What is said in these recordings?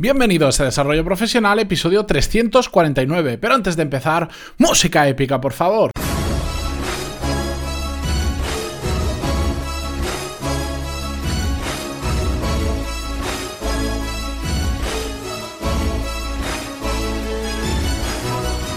Bienvenidos a Desarrollo Profesional, episodio 349. Pero antes de empezar, música épica, por favor.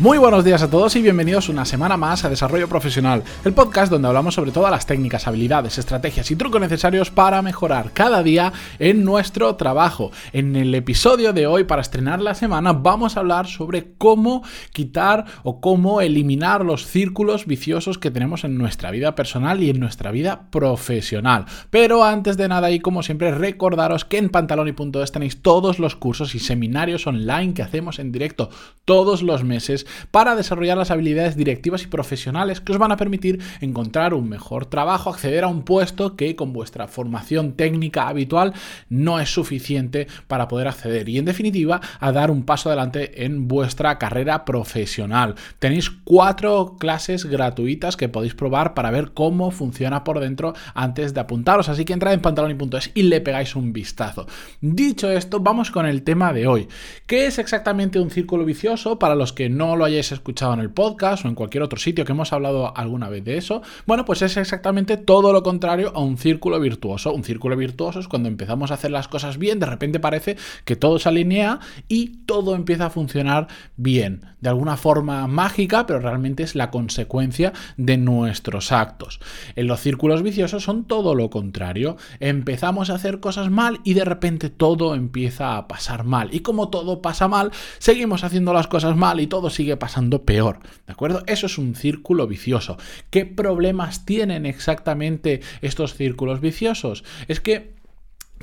Muy buenos días a todos y bienvenidos una semana más a Desarrollo Profesional, el podcast donde hablamos sobre todas las técnicas, habilidades, estrategias y trucos necesarios para mejorar cada día en nuestro trabajo. En el episodio de hoy, para estrenar la semana, vamos a hablar sobre cómo quitar o cómo eliminar los círculos viciosos que tenemos en nuestra vida personal y en nuestra vida profesional. Pero antes de nada y como siempre, recordaros que en pantaloni.es tenéis todos los cursos y seminarios online que hacemos en directo todos los meses para desarrollar las habilidades directivas y profesionales que os van a permitir encontrar un mejor trabajo, acceder a un puesto que con vuestra formación técnica habitual no es suficiente para poder acceder y en definitiva a dar un paso adelante en vuestra carrera profesional. Tenéis cuatro clases gratuitas que podéis probar para ver cómo funciona por dentro antes de apuntaros, así que entrad en pantaloni.es y le pegáis un vistazo. Dicho esto, vamos con el tema de hoy. ¿Qué es exactamente un círculo vicioso? Para los que no lo hayáis escuchado en el podcast o en cualquier otro sitio que hemos hablado alguna vez de eso, bueno, pues es exactamente todo lo contrario a un círculo virtuoso. Un círculo virtuoso es cuando empezamos a hacer las cosas bien, de repente parece que todo se alinea y todo empieza a funcionar bien, de alguna forma mágica, pero realmente es la consecuencia de nuestros actos. En los círculos viciosos son todo lo contrario. Empezamos a hacer cosas mal y de repente todo empieza a pasar mal. Y como todo pasa mal, seguimos haciendo las cosas mal y todo sigue pasando peor. ¿De acuerdo? Eso es un círculo vicioso. ¿Qué problemas tienen exactamente estos círculos viciosos? Es que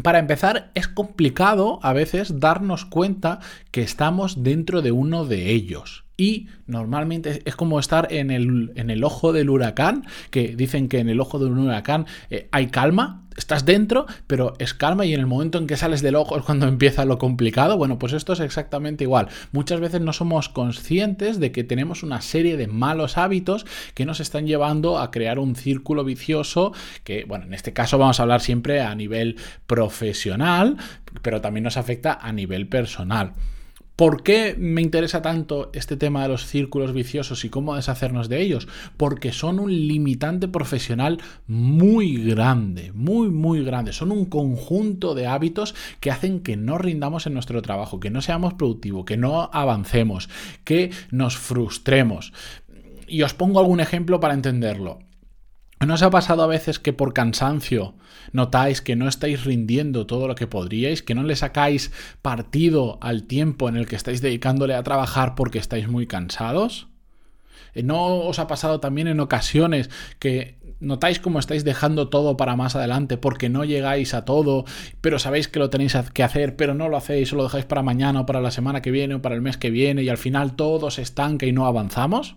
para empezar, es complicado a veces darnos cuenta que estamos dentro de uno de ellos. Y normalmente es como estar en el, en el ojo del huracán, que dicen que en el ojo de un huracán eh, hay calma, estás dentro, pero es calma y en el momento en que sales del ojo es cuando empieza lo complicado. Bueno, pues esto es exactamente igual. Muchas veces no somos conscientes de que tenemos una serie de malos hábitos que nos están llevando a crear un círculo vicioso que, bueno, en este caso vamos a hablar siempre a nivel profesional, pero también nos afecta a nivel personal. ¿Por qué me interesa tanto este tema de los círculos viciosos y cómo deshacernos de ellos? Porque son un limitante profesional muy grande, muy, muy grande. Son un conjunto de hábitos que hacen que no rindamos en nuestro trabajo, que no seamos productivos, que no avancemos, que nos frustremos. Y os pongo algún ejemplo para entenderlo. ¿No os ha pasado a veces que por cansancio notáis que no estáis rindiendo todo lo que podríais, que no le sacáis partido al tiempo en el que estáis dedicándole a trabajar porque estáis muy cansados? Eh, ¿No os ha pasado también en ocasiones que notáis cómo estáis dejando todo para más adelante porque no llegáis a todo, pero sabéis que lo tenéis que hacer, pero no lo hacéis o lo dejáis para mañana o para la semana que viene o para el mes que viene y al final todo se estanca y no avanzamos?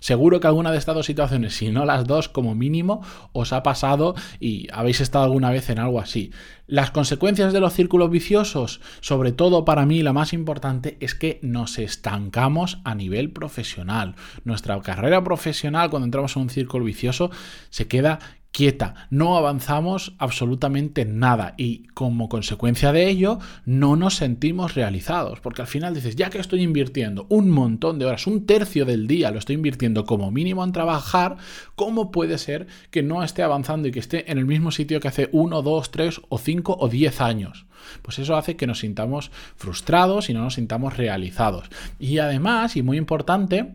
Seguro que alguna de estas dos situaciones, si no las dos como mínimo, os ha pasado y habéis estado alguna vez en algo así. Las consecuencias de los círculos viciosos, sobre todo para mí la más importante, es que nos estancamos a nivel profesional. Nuestra carrera profesional, cuando entramos en un círculo vicioso, se queda quieta, no avanzamos absolutamente nada y como consecuencia de ello no nos sentimos realizados, porque al final dices, ya que estoy invirtiendo un montón de horas, un tercio del día lo estoy invirtiendo como mínimo en trabajar, ¿cómo puede ser que no esté avanzando y que esté en el mismo sitio que hace uno, dos, tres o cinco o diez años? Pues eso hace que nos sintamos frustrados y no nos sintamos realizados. Y además, y muy importante,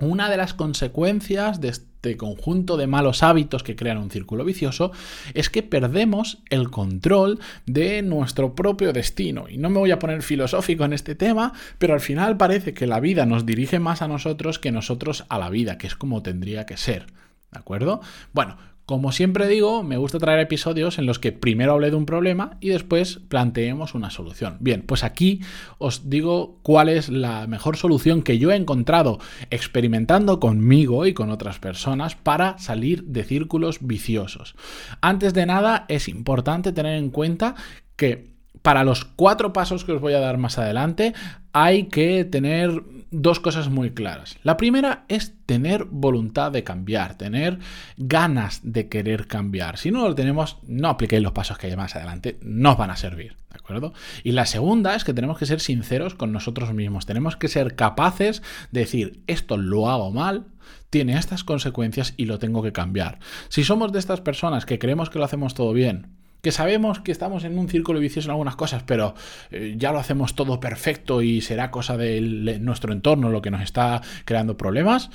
una de las consecuencias de este conjunto de malos hábitos que crean un círculo vicioso es que perdemos el control de nuestro propio destino. Y no me voy a poner filosófico en este tema, pero al final parece que la vida nos dirige más a nosotros que nosotros a la vida, que es como tendría que ser. ¿De acuerdo? Bueno, como siempre digo, me gusta traer episodios en los que primero hable de un problema y después planteemos una solución. Bien, pues aquí os digo cuál es la mejor solución que yo he encontrado experimentando conmigo y con otras personas para salir de círculos viciosos. Antes de nada, es importante tener en cuenta que para los cuatro pasos que os voy a dar más adelante, hay que tener dos cosas muy claras. La primera es tener voluntad de cambiar, tener ganas de querer cambiar. Si no lo tenemos, no apliquéis los pasos que hay más adelante, no os van a servir, ¿de acuerdo? Y la segunda es que tenemos que ser sinceros con nosotros mismos, tenemos que ser capaces de decir, esto lo hago mal, tiene estas consecuencias y lo tengo que cambiar. Si somos de estas personas que creemos que lo hacemos todo bien, que sabemos que estamos en un círculo vicioso en algunas cosas, pero eh, ya lo hacemos todo perfecto y será cosa de nuestro entorno lo que nos está creando problemas,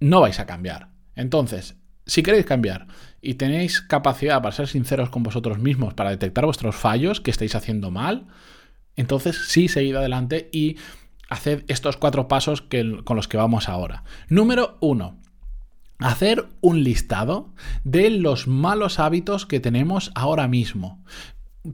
no vais a cambiar. Entonces, si queréis cambiar y tenéis capacidad para ser sinceros con vosotros mismos, para detectar vuestros fallos que estáis haciendo mal, entonces sí seguid adelante y haced estos cuatro pasos con los que vamos ahora. Número uno, hacer un listado de los malos hábitos que tenemos ahora mismo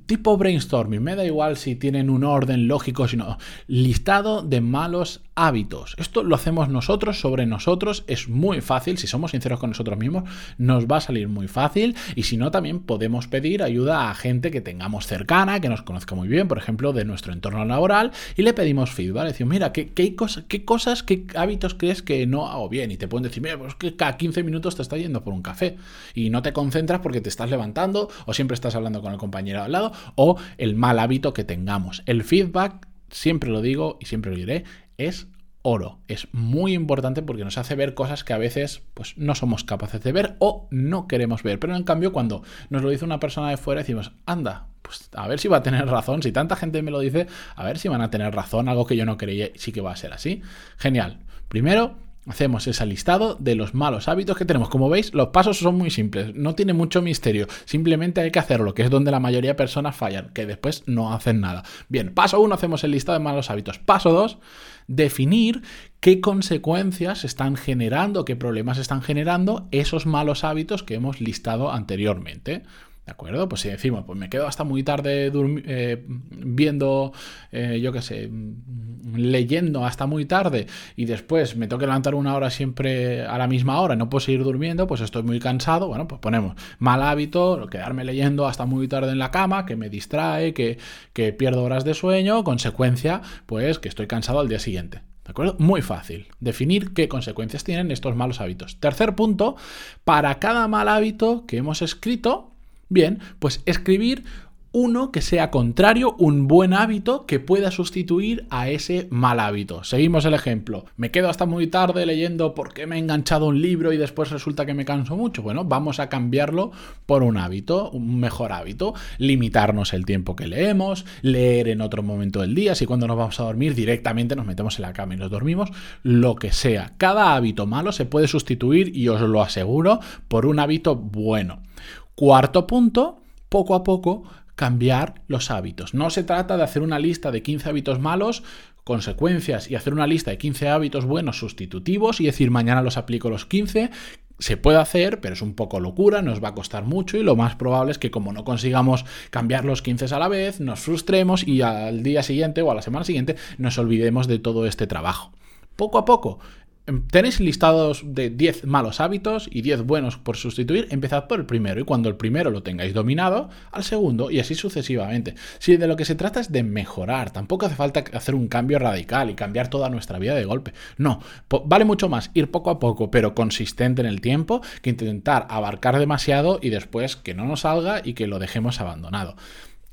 tipo brainstorming, me da igual si tienen un orden lógico, sino listado de malos hábitos. Esto lo hacemos nosotros sobre nosotros, es muy fácil, si somos sinceros con nosotros mismos, nos va a salir muy fácil y si no, también podemos pedir ayuda a gente que tengamos cercana, que nos conozca muy bien, por ejemplo, de nuestro entorno laboral y le pedimos feedback, decimos, mira, ¿qué, cosas, qué hábitos crees que no hago bien? Y te pueden decir, mira, pues que cada 15 minutos te está yendo por un café y no te concentras porque te estás levantando o siempre estás hablando con el compañero o el mal hábito que tengamos. El feedback, siempre lo digo y siempre lo diré, es oro. Es muy importante porque nos hace ver cosas que a veces pues, no somos capaces de ver o no queremos ver. Pero en cambio, cuando nos lo dice una persona de fuera, decimos, anda, pues a ver si va a tener razón. Si tanta gente me lo dice, a ver si van a tener razón. Algo que yo no creía, sí que va a ser así. Genial. Primero, Hacemos ese listado de los malos hábitos que tenemos. Como veis, los pasos son muy simples, no tiene mucho misterio. Simplemente hay que hacerlo, que es donde la mayoría de personas fallan, que después no hacen nada. Bien, paso 1 hacemos el listado de malos hábitos. Paso 2, definir qué consecuencias están generando, qué problemas están generando esos malos hábitos que hemos listado anteriormente. ¿De acuerdo? Pues si decimos, pues me quedo hasta muy tarde eh, viendo, eh, yo qué sé, leyendo hasta muy tarde y después me tengo que levantar una hora siempre a la misma hora, no puedo seguir durmiendo, pues estoy muy cansado. Bueno, pues ponemos mal hábito, quedarme leyendo hasta muy tarde en la cama, que me distrae, que, que pierdo horas de sueño, consecuencia, pues que estoy cansado al día siguiente. ¿De acuerdo? Muy fácil. Definir qué consecuencias tienen estos malos hábitos. Tercer punto, para cada mal hábito que hemos escrito, Bien, pues escribir uno que sea contrario, un buen hábito que pueda sustituir a ese mal hábito. Seguimos el ejemplo. Me quedo hasta muy tarde leyendo porque me he enganchado un libro y después resulta que me canso mucho. Bueno, vamos a cambiarlo por un hábito, un mejor hábito. Limitarnos el tiempo que leemos, leer en otro momento del día. Si cuando nos vamos a dormir directamente nos metemos en la cama y nos dormimos, lo que sea. Cada hábito malo se puede sustituir y os lo aseguro por un hábito bueno. Cuarto punto, poco a poco cambiar los hábitos. No se trata de hacer una lista de 15 hábitos malos, consecuencias, y hacer una lista de 15 hábitos buenos sustitutivos y decir mañana los aplico los 15. Se puede hacer, pero es un poco locura, nos va a costar mucho y lo más probable es que como no consigamos cambiar los 15 a la vez, nos frustremos y al día siguiente o a la semana siguiente nos olvidemos de todo este trabajo. Poco a poco, tenéis listados de 10 malos hábitos y 10 buenos por sustituir, empezad por el primero y cuando el primero lo tengáis dominado, al segundo y así sucesivamente. Si de lo que se trata es de mejorar, tampoco hace falta hacer un cambio radical y cambiar toda nuestra vida de golpe. No, vale mucho más ir poco a poco pero consistente en el tiempo que intentar abarcar demasiado y después que no nos salga y que lo dejemos abandonado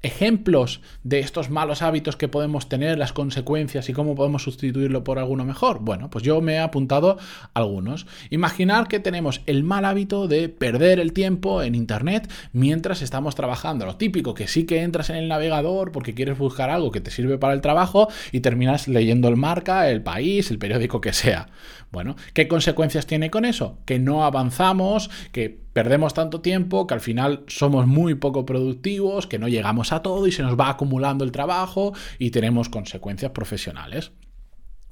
ejemplos de estos malos hábitos que podemos tener, las consecuencias y cómo podemos sustituirlo por alguno mejor? Bueno, pues yo me he apuntado algunos. Imaginar que tenemos el mal hábito de perder el tiempo en Internet mientras estamos trabajando. Lo típico, que sí que entras en el navegador porque quieres buscar algo que te sirve para el trabajo y terminas leyendo el marca, el país, el periódico que sea. Bueno, ¿qué consecuencias tiene con eso? Que no avanzamos, que perdemos tanto tiempo, que al final somos muy poco productivos, que no llegamos a todo y se nos va acumulando el trabajo y tenemos consecuencias profesionales.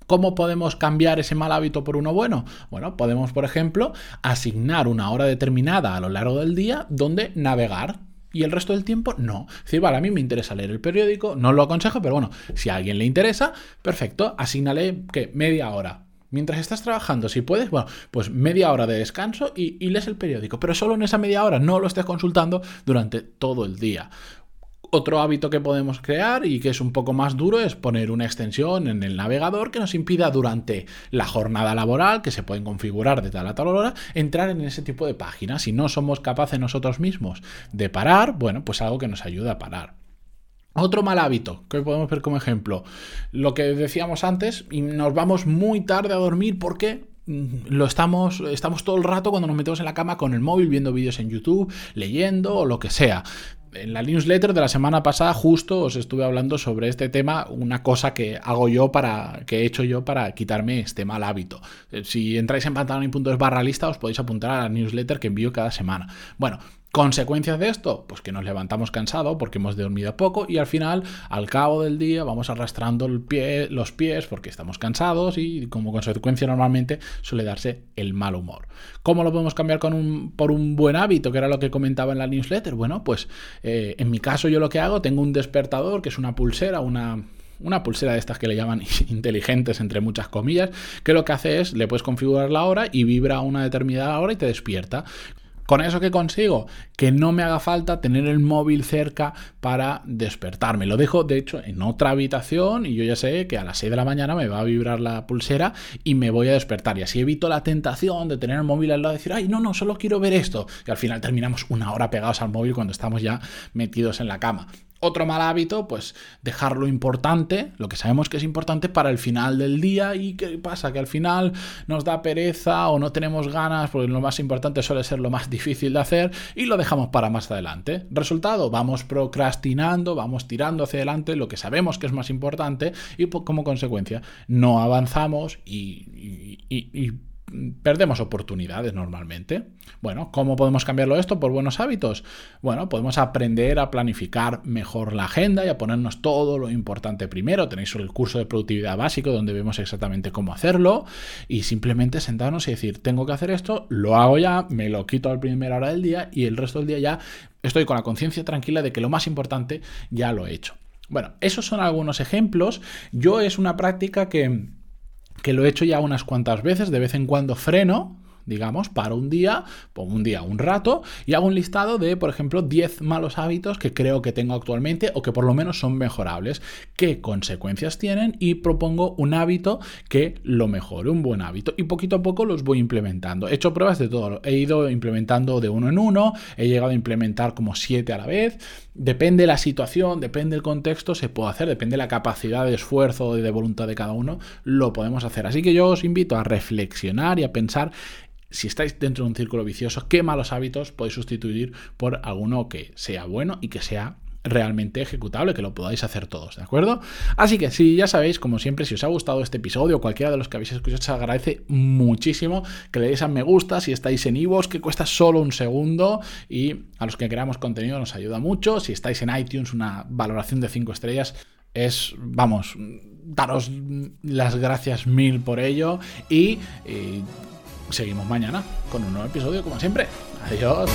¿Cómo podemos cambiar ese mal hábito por uno bueno? Bueno, podemos, por ejemplo, asignar una hora determinada a lo largo del día donde navegar. Y el resto del tiempo no. Decir, vale, a mí me interesa leer el periódico, no lo aconsejo, pero bueno, si a alguien le interesa, perfecto, asignale que media hora Mientras estás trabajando, si puedes, bueno, pues media hora de descanso y, lees el periódico, pero solo en esa media hora, no lo estés consultando durante todo el día. Otro hábito que podemos crear y que es un poco más duro es poner una extensión en el navegador que nos impida durante la jornada laboral, que se pueden configurar de tal a tal hora, entrar en ese tipo de páginas. Si no somos capaces nosotros mismos de parar, bueno, pues algo que nos ayuda a parar. Otro mal hábito que podemos ver como ejemplo, lo que decíamos antes, y nos vamos muy tarde a dormir porque mm, lo estamos, estamos todo el rato cuando nos metemos en la cama con el móvil viendo vídeos en YouTube, leyendo o lo que sea en la newsletter de la semana pasada justo os estuve hablando sobre este tema, una cosa que hago yo para, que he hecho yo para quitarme este mal hábito. Eh, si entráis en pantalón.es barra lista os podéis apuntar a la newsletter que envío cada semana. Bueno, ¿Consecuencias de esto? Pues que nos levantamos cansados porque hemos dormido poco y al final, al cabo del día, vamos arrastrando los pies porque estamos cansados y como consecuencia normalmente suele darse el mal humor. ¿Cómo lo podemos cambiar por un buen hábito, que era lo que comentaba en la newsletter? Bueno, pues eh, en mi caso yo lo que hago, tengo un despertador que es una pulsera, una una pulsera de estas que le llaman inteligentes entre muchas comillas, que lo que hace es le puedes configurar la hora y vibra a una determinada hora y te despierta. ¿Con eso qué consigo? Que no me haga falta tener el móvil cerca para despertarme. Lo dejo, de hecho, en otra habitación y yo ya sé que a las 6 de la mañana me va a vibrar la pulsera y me voy a despertar. Y así evito la tentación de tener el móvil al lado y decir, ay, no, no, solo quiero ver esto. Y al final terminamos una hora pegados al móvil cuando estamos ya metidos en la cama. Otro mal hábito, pues dejar lo importante, lo que sabemos que es importante para el final del día y qué pasa, que al final nos da pereza o no tenemos ganas, porque lo más importante suele ser lo más difícil de hacer y lo dejamos para más adelante. Resultado, vamos procrastinando, vamos tirando hacia adelante lo que sabemos que es más importante y como consecuencia no avanzamos y, y perdemos oportunidades normalmente. Bueno, ¿cómo podemos cambiarlo esto? Por buenos hábitos. Bueno, podemos aprender a planificar mejor la agenda y a ponernos todo lo importante primero. Tenéis el curso de productividad básico donde vemos exactamente cómo hacerlo y simplemente sentarnos y decir, tengo que hacer esto, lo hago ya, me lo quito a la primera hora del día y el resto del día ya estoy con la conciencia tranquila de que lo más importante ya lo he hecho. Bueno, esos son algunos ejemplos. Yo es una práctica que que lo he hecho ya unas cuantas veces, de vez en cuando freno, digamos, para un día, pongo un día, un rato, y hago un listado de, por ejemplo, 10 malos hábitos que creo que tengo actualmente o que por lo menos son mejorables, qué consecuencias tienen y propongo un hábito que lo mejore, un buen hábito, y poquito a poco los voy implementando. He hecho pruebas de todo, he ido implementando de uno en uno, he llegado a implementar como 7 a la vez, depende la situación, depende el contexto, se puede hacer, depende la capacidad de esfuerzo y de voluntad de cada uno, lo podemos hacer. Así que yo os invito a reflexionar y a pensar si estáis dentro de un círculo vicioso, qué malos hábitos podéis sustituir por alguno que sea bueno y que sea realmente ejecutable, que lo podáis hacer todos, ¿de acuerdo? Así que si ya sabéis, como siempre, si os ha gustado este episodio o cualquiera de los que habéis escuchado, se agradece muchísimo que le deis a me gusta si estáis en iVoox, que cuesta solo un segundo y a los que creamos contenido nos ayuda mucho. Si estáis en iTunes, una valoración de 5 estrellas es, vamos, daros las gracias mil por ello y seguimos mañana con un nuevo episodio como siempre. Adiós.